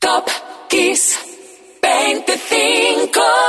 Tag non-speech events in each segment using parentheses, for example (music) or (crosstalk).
Top Kiss 25.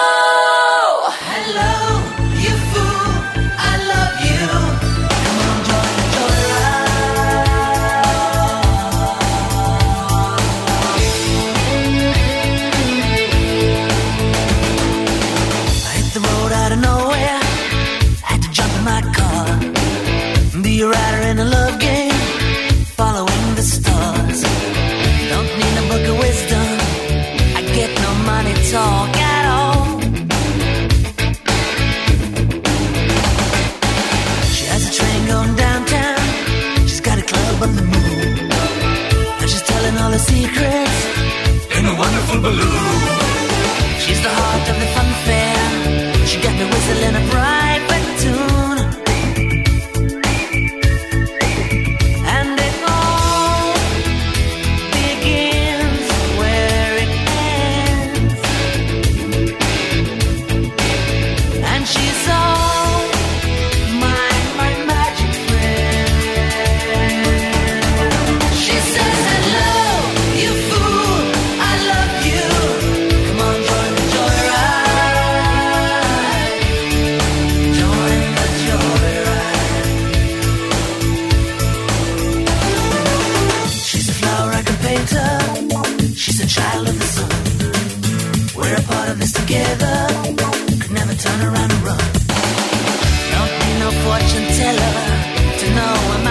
to know I'm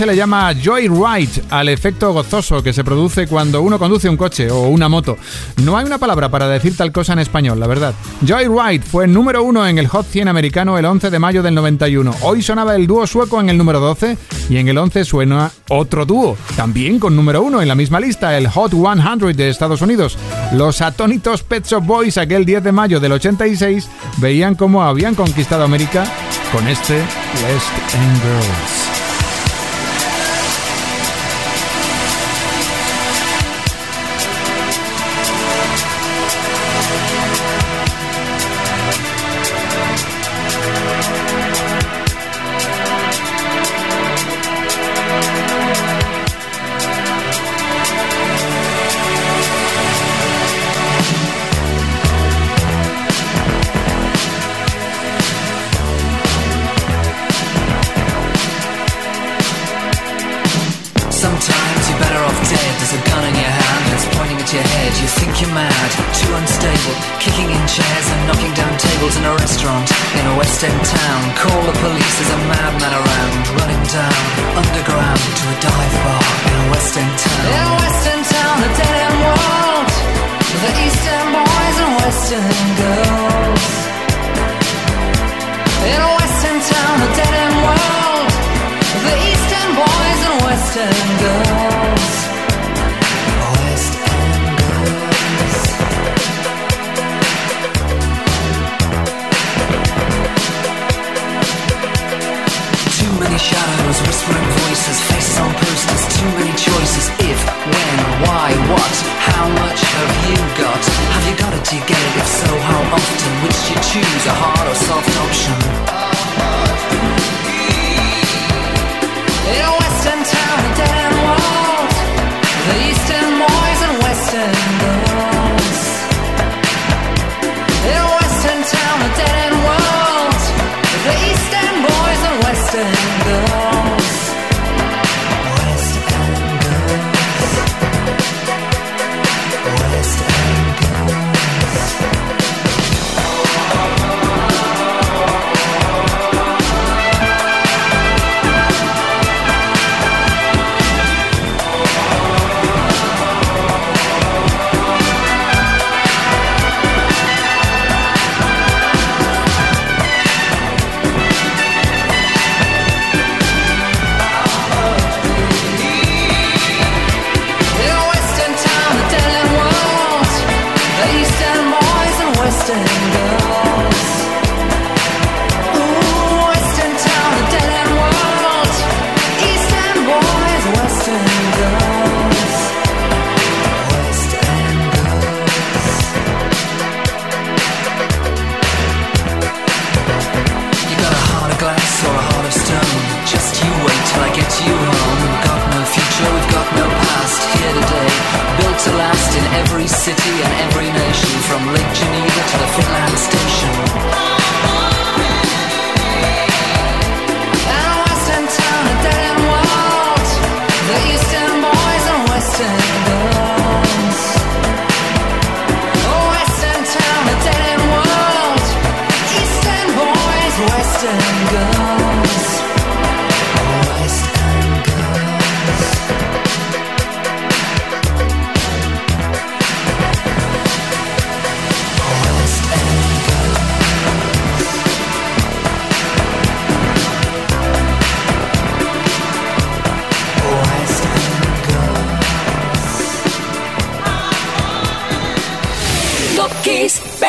se le llama joyride al efecto gozoso que se produce cuando uno conduce un coche o una moto. No hay una palabra para decir tal cosa en español, la verdad. Joyride fue número uno en el Hot 100 americano el 11 de mayo del 91. Hoy sonaba el dúo sueco en el número 12 y en el 11 suena otro dúo, también con número uno en la misma lista, el Hot 100 de Estados Unidos. Los atónitos Pet Shop Boys aquel 10 de mayo del 86 veían cómo habían conquistado América con este West End Girls.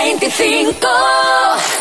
25.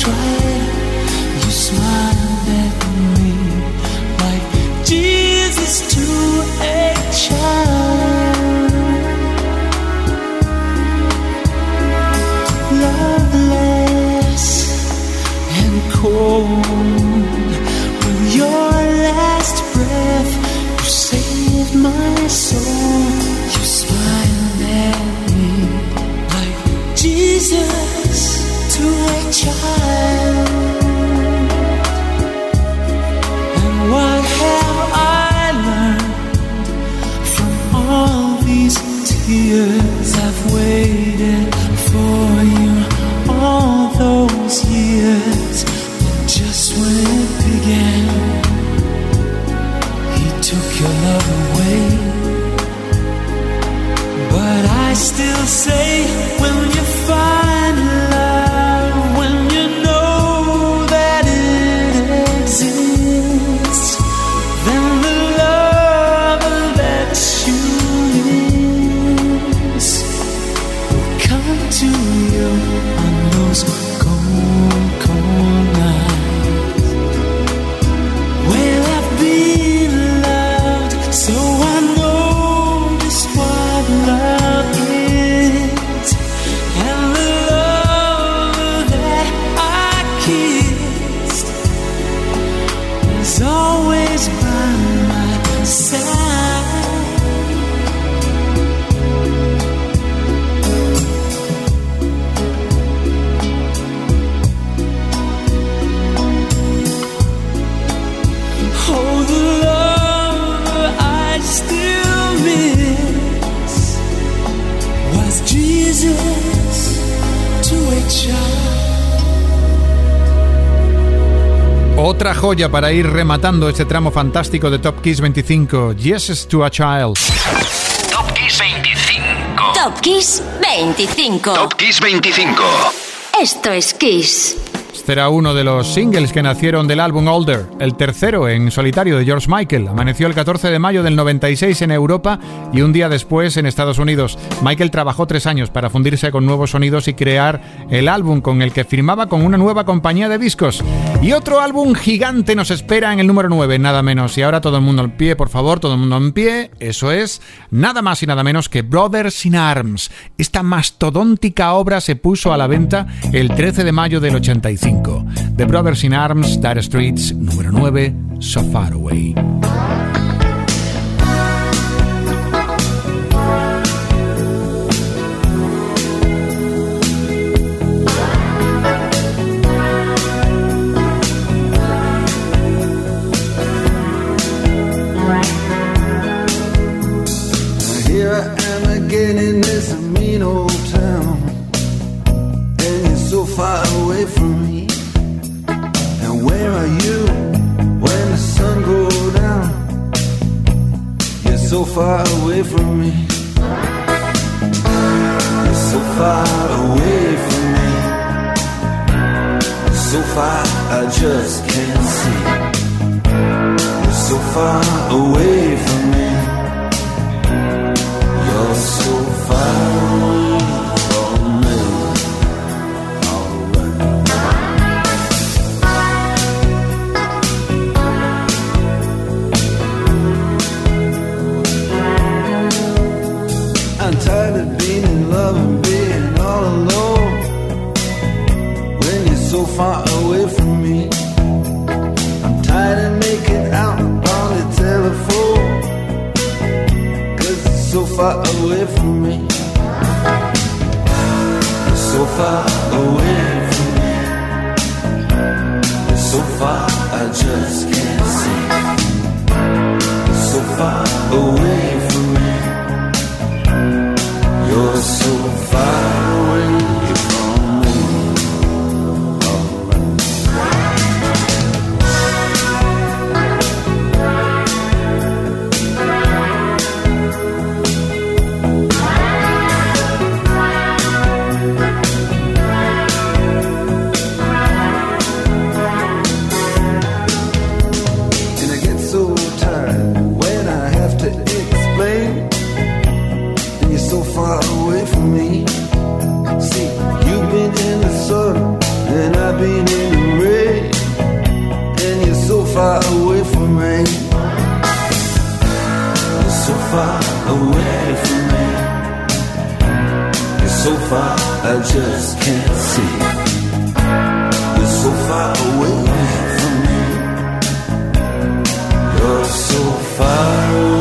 转 joya para ir rematando este tramo fantástico de Top Kiss 25, Yes to a Child. Top Kiss 25. Top Kiss 25. Top Kiss 25. Esto es Kiss. Este era uno de los singles que nacieron del álbum Older, el tercero en solitario de George Michael. Amaneció el 14 de mayo del 96 en Europa y un día después en Estados Unidos. Michael trabajó tres años para fundirse con nuevos sonidos y crear el álbum con el que firmaba con una nueva compañía de discos. Y otro álbum gigante nos espera en el número 9, nada menos. Y ahora todo el mundo en pie, por favor, todo el mundo en pie. Eso es nada más y nada menos que Brothers in Arms. Esta mastodóntica obra se puso a la venta el 13 de mayo del 85. The Brothers in Arms, Dire Streets, número 9, So Far Away. far away from me. You're so far away from me. So far, I just can't see. You're so far away from me. Far away from me. I'm tired of making out on the telephone. Cause it's so far away from me. It's so far away from me. It's so far, I just can't see. It's so far away it for me. See, you've been in the sun, and I've been in the rain, and you're so far away from me. You're so far away from me. You're so far, I just can't see. You're so far away from me. You're so far away.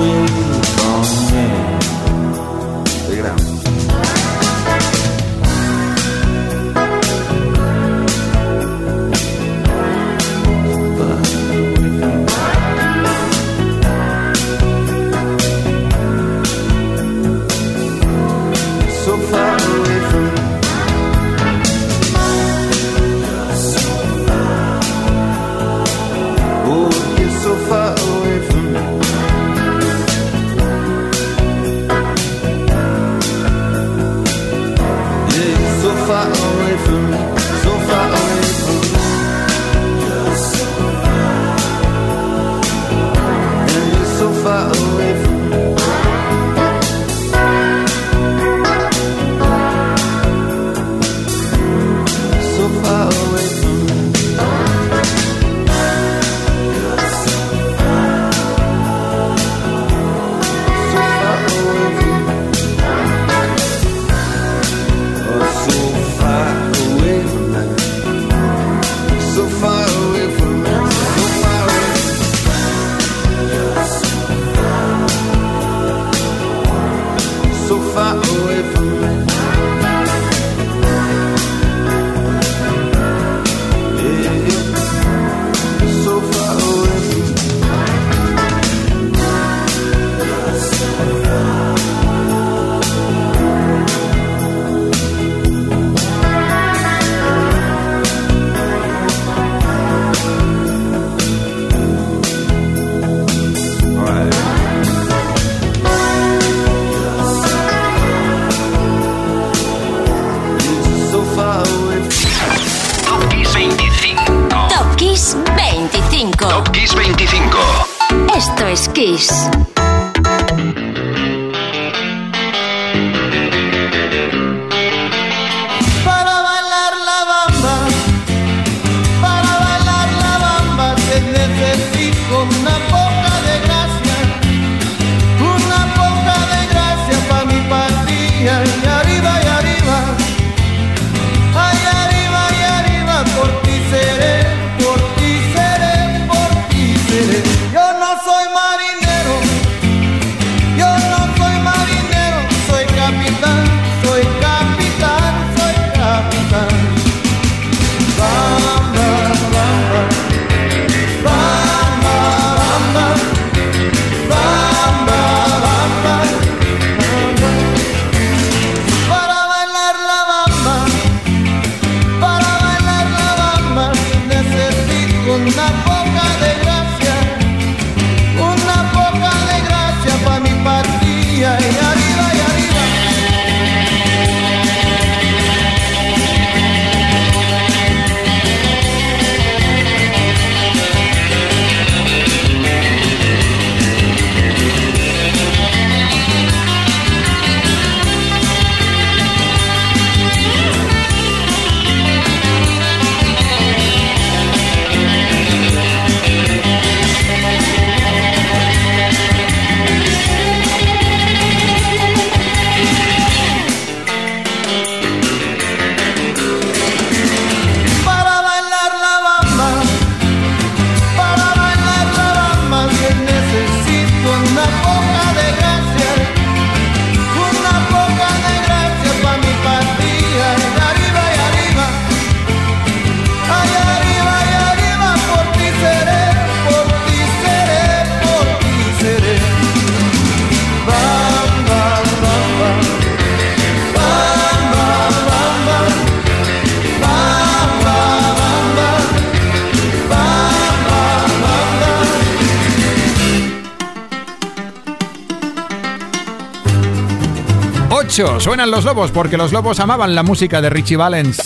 Suenan los lobos porque los lobos amaban la música de Richie Valens.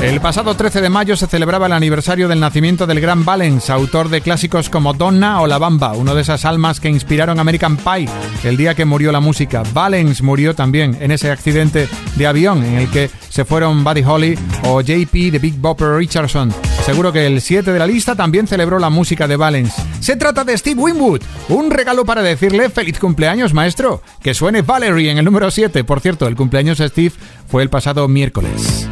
El pasado 13 de mayo se celebraba el aniversario del nacimiento del gran Valens, autor de clásicos como Donna o La Bamba, uno de esas almas que inspiraron American Pie el día que murió la música. Valens murió también en ese accidente de avión en el que se fueron Buddy Holly o JP de Big Bopper Richardson Seguro que el 7 de la lista también celebró la música de Valence. Se trata de Steve Winwood, un regalo para decirle feliz cumpleaños, maestro. Que suene Valerie en el número 7. Por cierto, el cumpleaños de Steve fue el pasado miércoles.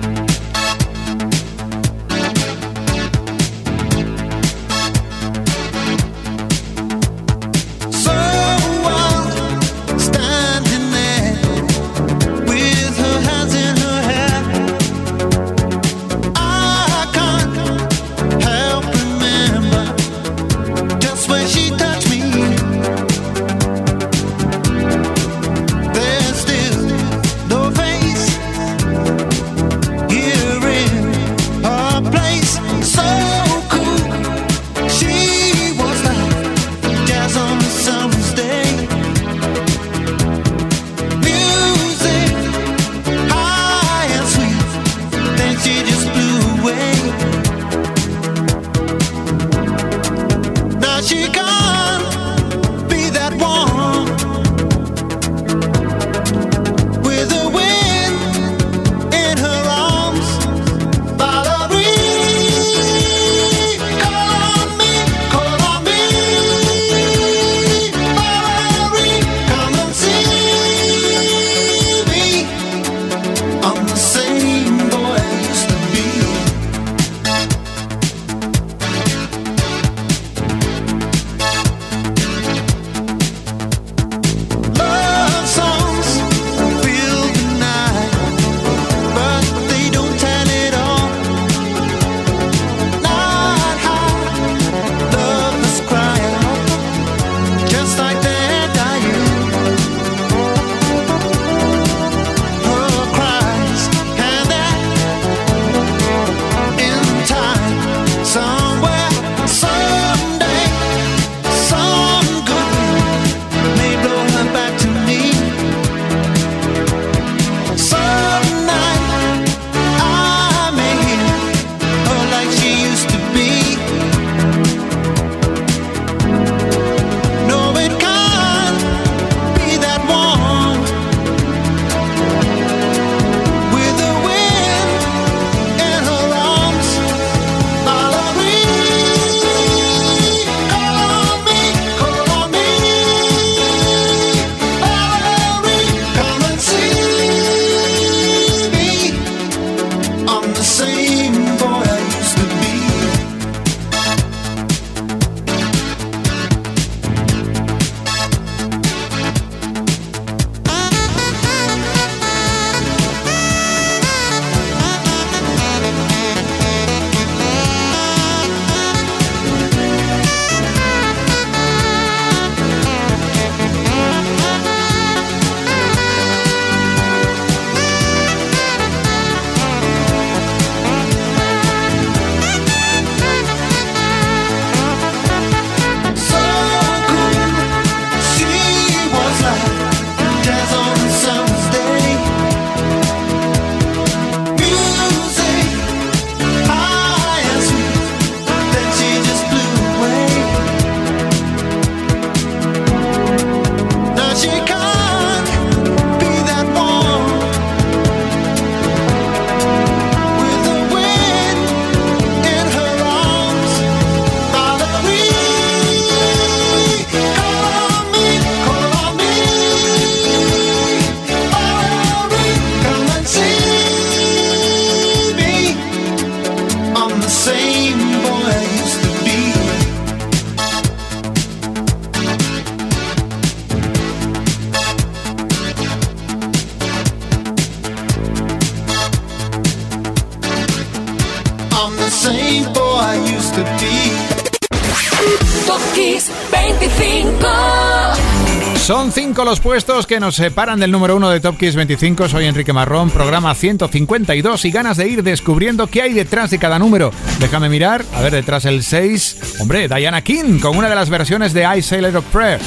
Los puestos que nos separan del número uno de Top Kiss 25. Soy Enrique Marrón, programa 152 y ganas de ir descubriendo qué hay detrás de cada número. Déjame mirar, a ver, detrás el 6. Hombre, Diana King con una de las versiones de I Sailor of Prayer.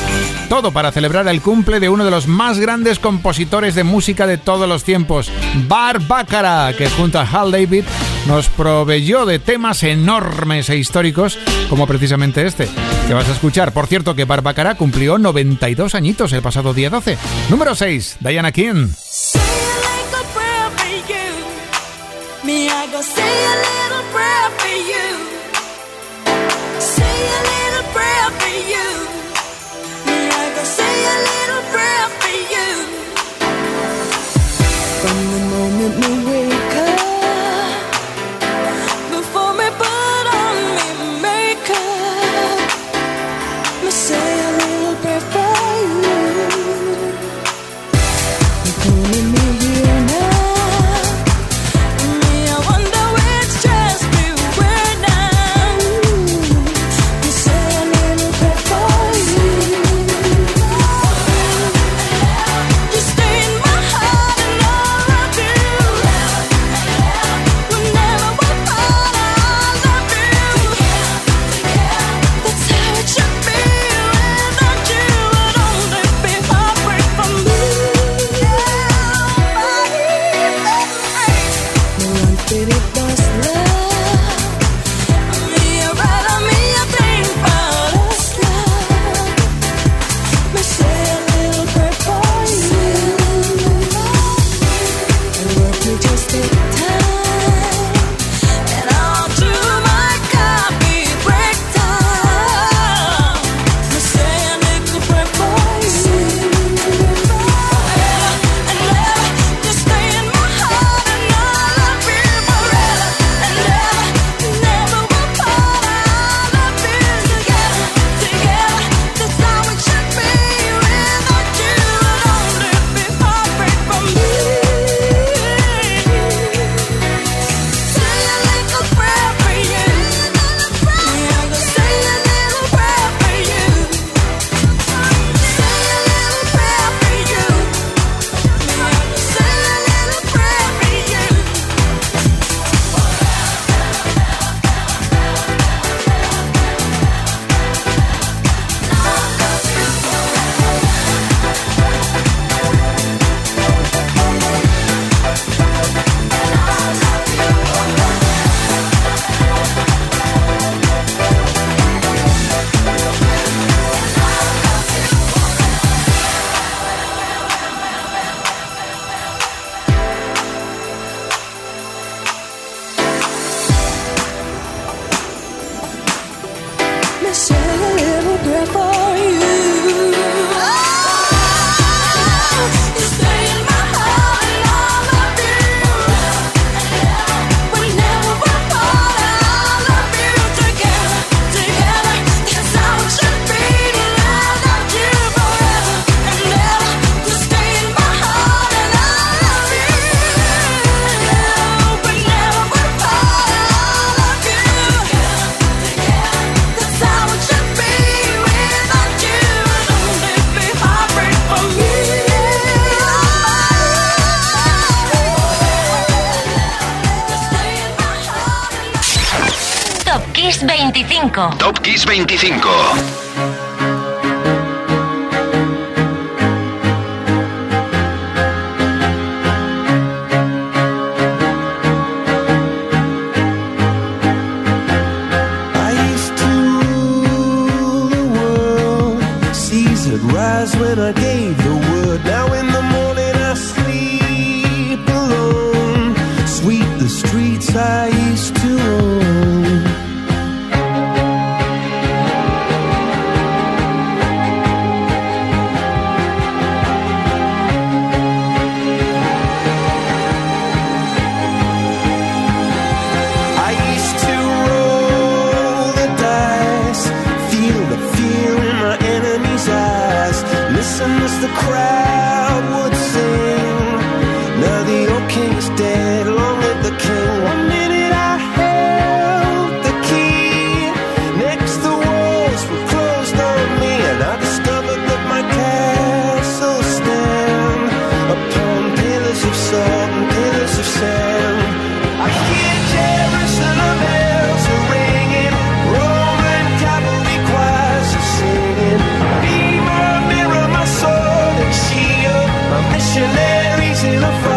Todo para celebrar el cumple de uno de los más grandes compositores de música de todos los tiempos, Bar Baccara, que junto a Hal David nos proveyó de temas enormes e históricos, como precisamente este, que vas a escuchar. Por cierto, que Barbacara cumplió 92 añitos el pasado día 12. Número 6, Diana King. Top Kiss 25. dictionaries in a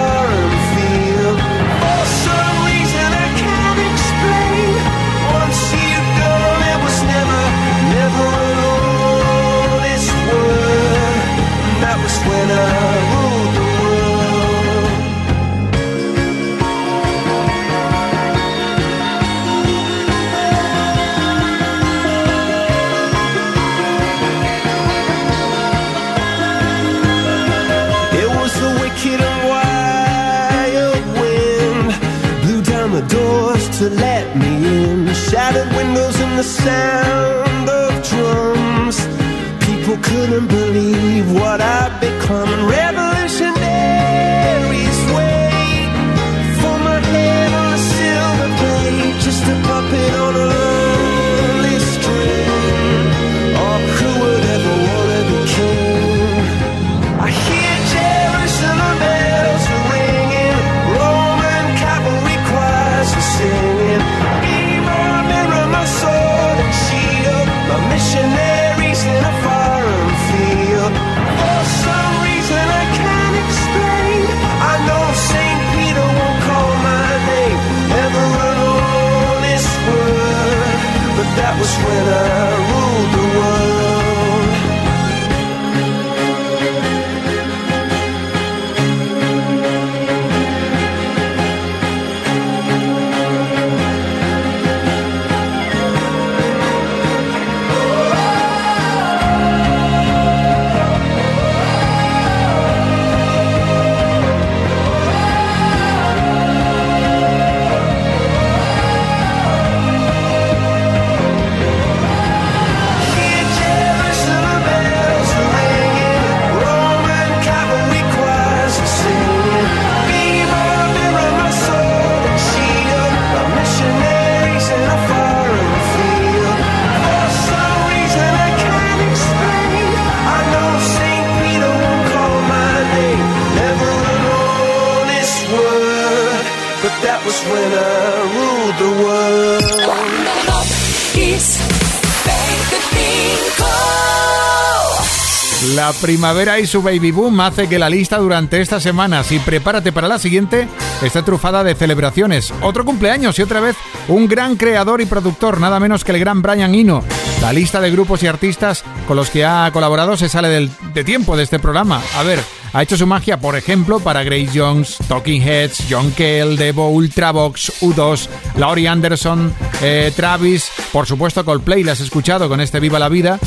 primavera y su baby boom hace que la lista durante estas semanas y prepárate para la siguiente esté trufada de celebraciones. Otro cumpleaños y otra vez un gran creador y productor, nada menos que el gran Brian Eno. La lista de grupos y artistas con los que ha colaborado se sale del, de tiempo de este programa. A ver, ha hecho su magia, por ejemplo, para Grace Jones, Talking Heads, John Cale, Devo, Ultravox, U2, Laurie Anderson, eh, Travis, por supuesto Coldplay, la has escuchado con este Viva la Vida.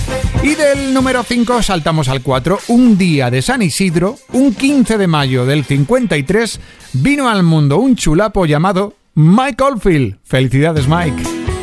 Y del número 5 saltamos al 4. Un día de San Isidro, un 15 de mayo del 53, vino al mundo un chulapo llamado Mike Oldfield. Felicidades, Mike.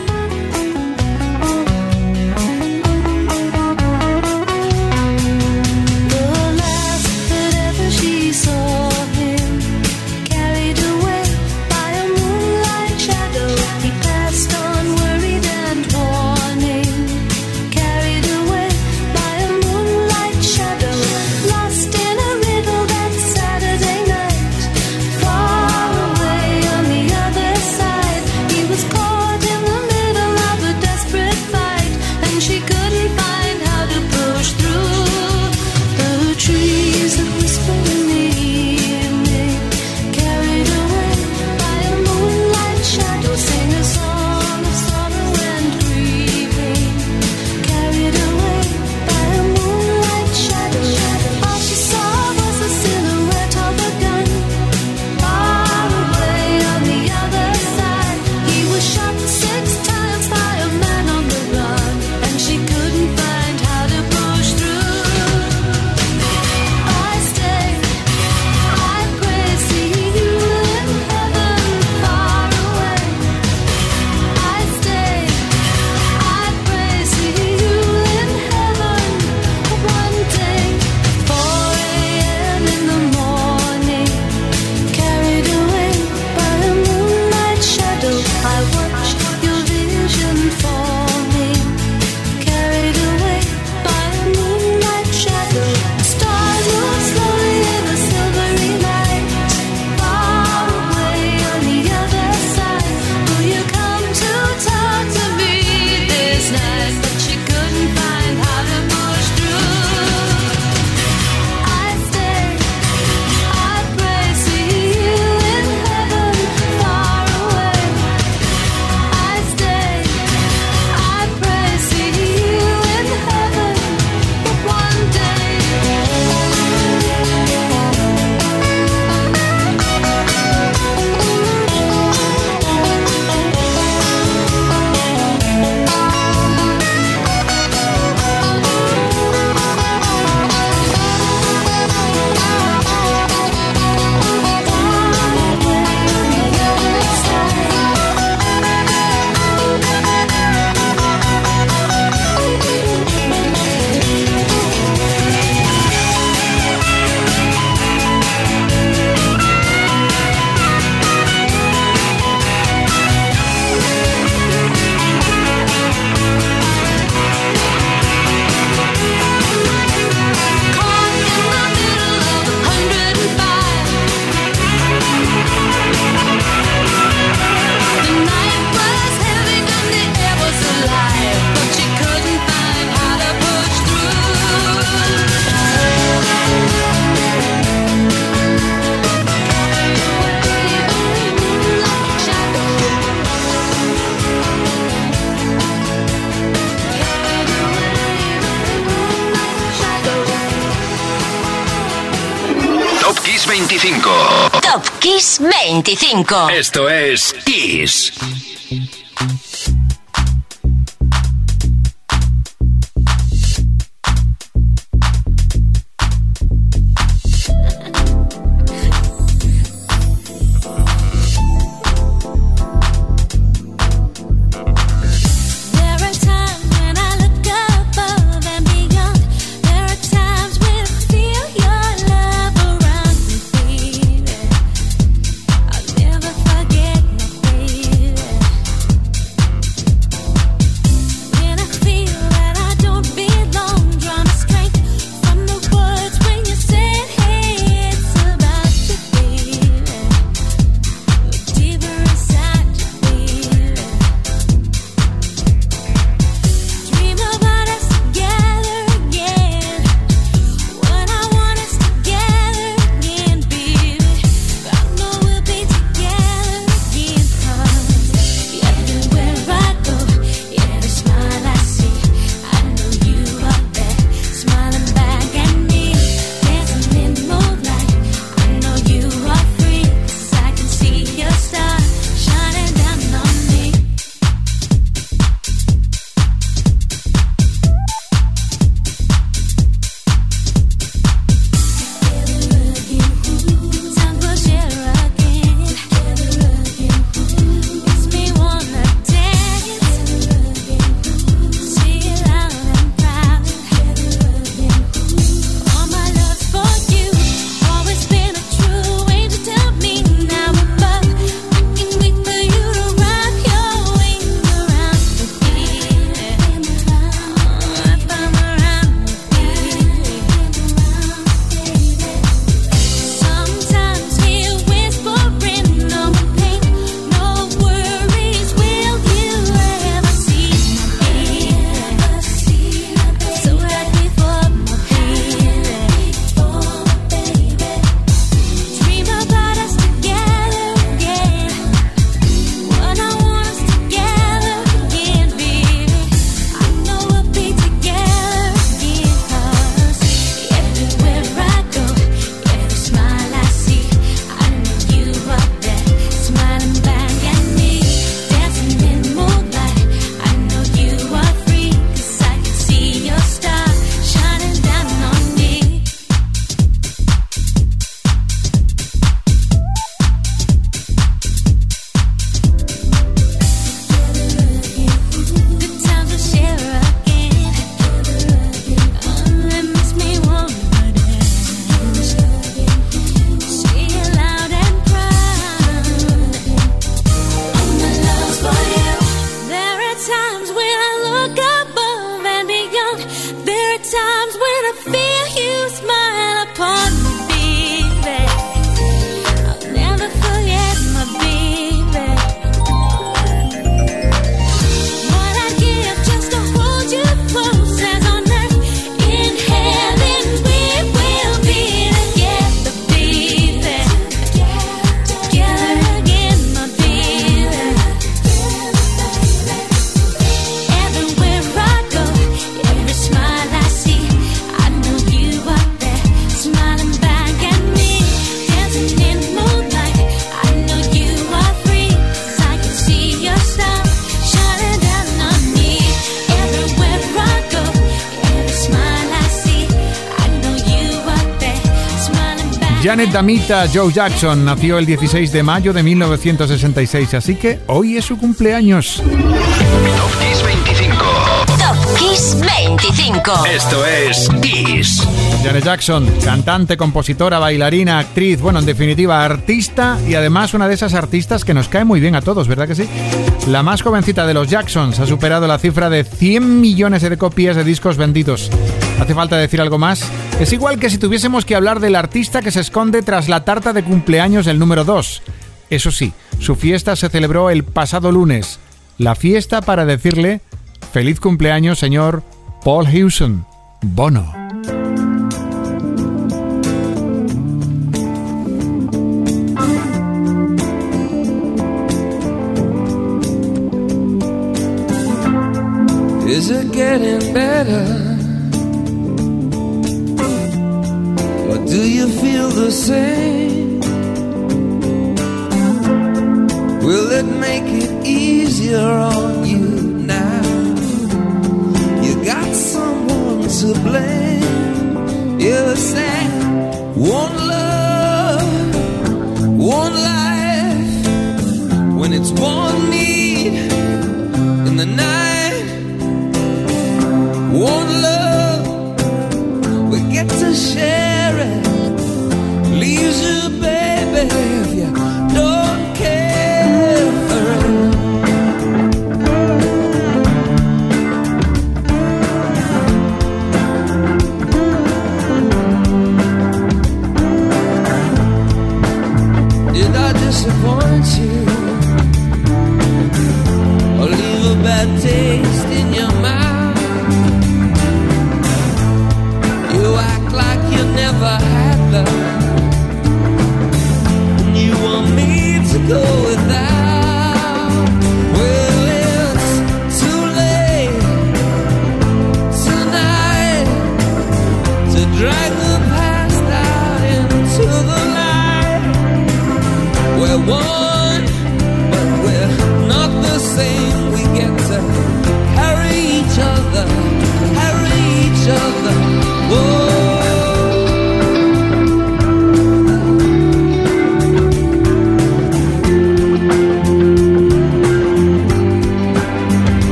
Esto es Kiss. Janet Damita Joe Jackson nació el 16 de mayo de 1966, así que hoy es su cumpleaños. Top 25. Top 25. Esto es Kiss. Janet Jackson, cantante, compositora, bailarina, actriz, bueno, en definitiva, artista y además una de esas artistas que nos cae muy bien a todos, ¿verdad que sí? La más jovencita de los Jacksons ha superado la cifra de 100 millones de copias de discos vendidos. ¿Hace falta decir algo más? Es igual que si tuviésemos que hablar del artista que se esconde tras la tarta de cumpleaños del número 2. Eso sí, su fiesta se celebró el pasado lunes. La fiesta para decirle feliz cumpleaños, señor Paul Hewson, Bono. the same? Will it make it easier on you now? You got someone to blame. You say one love, one life. When it's one.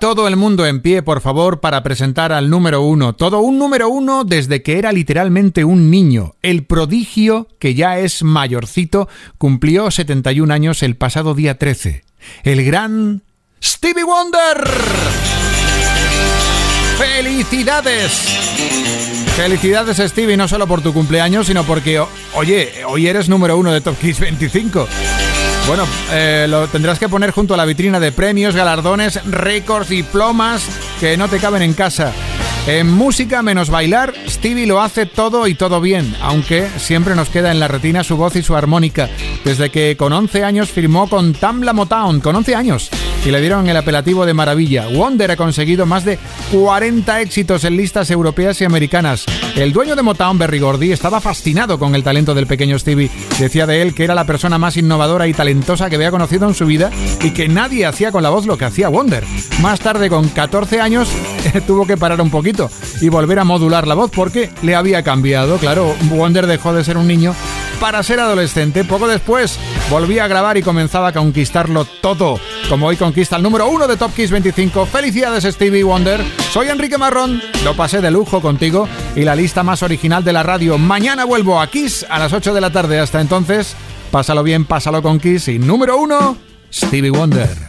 Todo el mundo en pie, por favor, para presentar al número uno. Todo un número uno desde que era literalmente un niño. El prodigio, que ya es mayorcito, cumplió 71 años el pasado día 13. El gran Stevie Wonder. ¡Felicidades! Felicidades Stevie, no solo por tu cumpleaños, sino porque, oye, hoy eres número uno de Top Kiss 25. Bueno, eh, lo tendrás que poner junto a la vitrina de premios, galardones, récords, diplomas que no te caben en casa. En música menos bailar, Stevie lo hace todo y todo bien, aunque siempre nos queda en la retina su voz y su armónica, desde que con 11 años firmó con Tamla Motown, con 11 años. Y le dieron el apelativo de maravilla. Wonder ha conseguido más de 40 éxitos en listas europeas y americanas. El dueño de Motown, Berry Gordy, estaba fascinado con el talento del pequeño Stevie. Decía de él que era la persona más innovadora y talentosa que había conocido en su vida y que nadie hacía con la voz lo que hacía Wonder. Más tarde, con 14 años, (laughs) tuvo que parar un poquito y volver a modular la voz porque le había cambiado. Claro, Wonder dejó de ser un niño para ser adolescente. Poco después volvía a grabar y comenzaba a conquistarlo todo, como hoy conquista el número uno de Top Kiss 25. Felicidades Stevie Wonder. Soy Enrique Marrón, lo pasé de lujo contigo y la lista más original de la radio. Mañana vuelvo a Kiss a las 8 de la tarde. Hasta entonces, pásalo bien, pásalo con Kiss y número uno, Stevie Wonder.